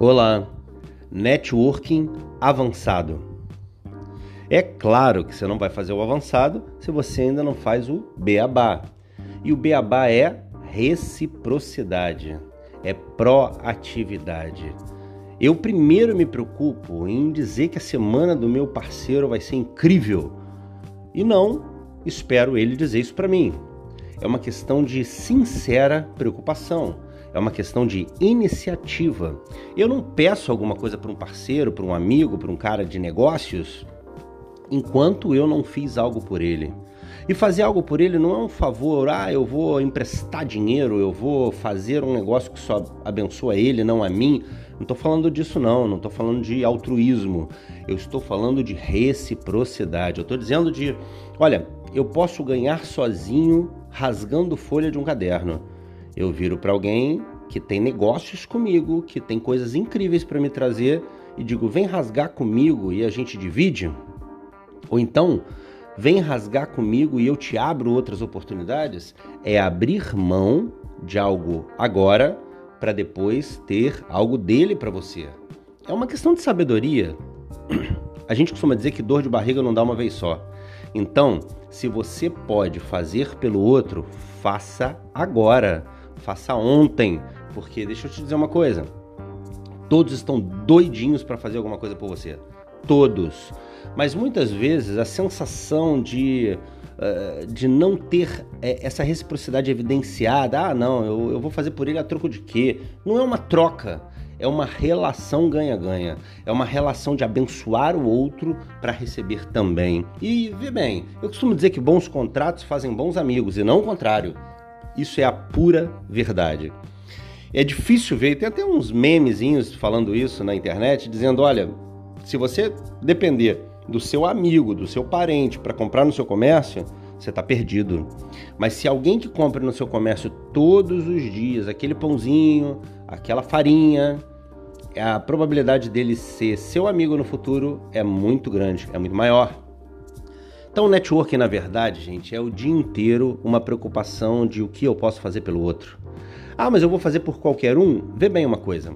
Olá, networking avançado. É claro que você não vai fazer o avançado se você ainda não faz o beabá. E o beabá é reciprocidade, é proatividade. Eu primeiro me preocupo em dizer que a semana do meu parceiro vai ser incrível e não espero ele dizer isso para mim. É uma questão de sincera preocupação é uma questão de iniciativa. Eu não peço alguma coisa para um parceiro, para um amigo, para um cara de negócios, enquanto eu não fiz algo por ele. E fazer algo por ele não é um favor, ah, eu vou emprestar dinheiro, eu vou fazer um negócio que só abençoa ele, não a mim. Não estou falando disso, não, não estou falando de altruísmo, eu estou falando de reciprocidade. Eu estou dizendo de, olha, eu posso ganhar sozinho rasgando folha de um caderno eu viro para alguém que tem negócios comigo, que tem coisas incríveis para me trazer e digo: vem rasgar comigo e a gente divide? Ou então, vem rasgar comigo e eu te abro outras oportunidades? É abrir mão de algo agora para depois ter algo dele para você. É uma questão de sabedoria. A gente costuma dizer que dor de barriga não dá uma vez só. Então, se você pode fazer pelo outro, faça agora faça ontem, porque deixa eu te dizer uma coisa. Todos estão doidinhos para fazer alguma coisa por você. Todos. Mas muitas vezes a sensação de, uh, de não ter eh, essa reciprocidade evidenciada, ah, não, eu, eu vou fazer por ele a troco de quê? Não é uma troca é uma relação ganha-ganha. É uma relação de abençoar o outro para receber também. E vê bem, eu costumo dizer que bons contratos fazem bons amigos e não o contrário. Isso é a pura verdade. É difícil ver, tem até uns memezinhos falando isso na internet, dizendo: olha, se você depender do seu amigo, do seu parente para comprar no seu comércio, você está perdido. Mas se alguém que compra no seu comércio todos os dias aquele pãozinho, aquela farinha, a probabilidade dele ser seu amigo no futuro é muito grande, é muito maior. Então, o networking, na verdade, gente, é o dia inteiro uma preocupação de o que eu posso fazer pelo outro. Ah, mas eu vou fazer por qualquer um? Vê bem uma coisa.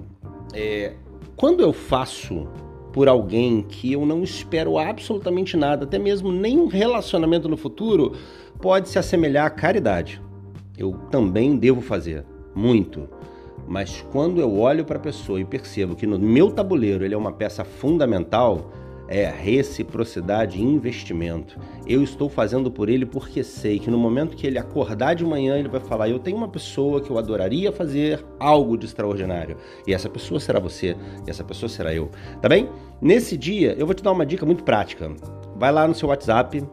É, quando eu faço por alguém que eu não espero absolutamente nada, até mesmo nenhum relacionamento no futuro, pode se assemelhar à caridade. Eu também devo fazer, muito. Mas quando eu olho para a pessoa e percebo que no meu tabuleiro ele é uma peça fundamental, é reciprocidade e investimento. Eu estou fazendo por ele porque sei que no momento que ele acordar de manhã, ele vai falar: Eu tenho uma pessoa que eu adoraria fazer algo de extraordinário. E essa pessoa será você, e essa pessoa será eu. Tá bem? Nesse dia, eu vou te dar uma dica muito prática. Vai lá no seu WhatsApp,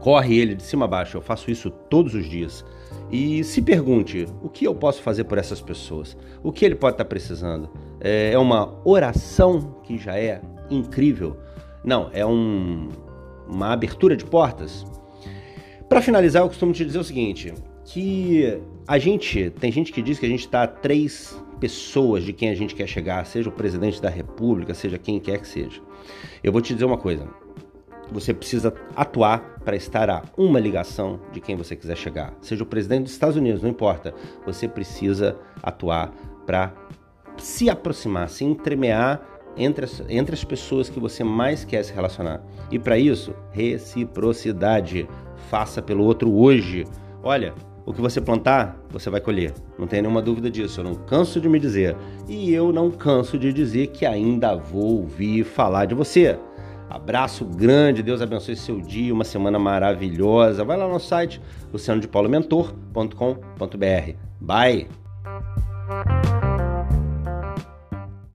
corre ele de cima a baixo. Eu faço isso todos os dias. E se pergunte: o que eu posso fazer por essas pessoas? O que ele pode estar precisando? É, é uma oração que já é incrível. Não, é um, uma abertura de portas. Para finalizar, eu costumo te dizer o seguinte: que a gente tem gente que diz que a gente está a três pessoas de quem a gente quer chegar, seja o presidente da República, seja quem quer que seja. Eu vou te dizer uma coisa: você precisa atuar para estar a uma ligação de quem você quiser chegar, seja o presidente dos Estados Unidos, não importa. Você precisa atuar para se aproximar, se entremear entre as, entre as pessoas que você mais quer se relacionar. E para isso, reciprocidade. Faça pelo outro hoje. Olha, o que você plantar, você vai colher. Não tem nenhuma dúvida disso. Eu não canso de me dizer. E eu não canso de dizer que ainda vou ouvir falar de você. Abraço grande, Deus abençoe seu dia, uma semana maravilhosa. Vai lá no site lucianodepaulomentor.com.br. Bye!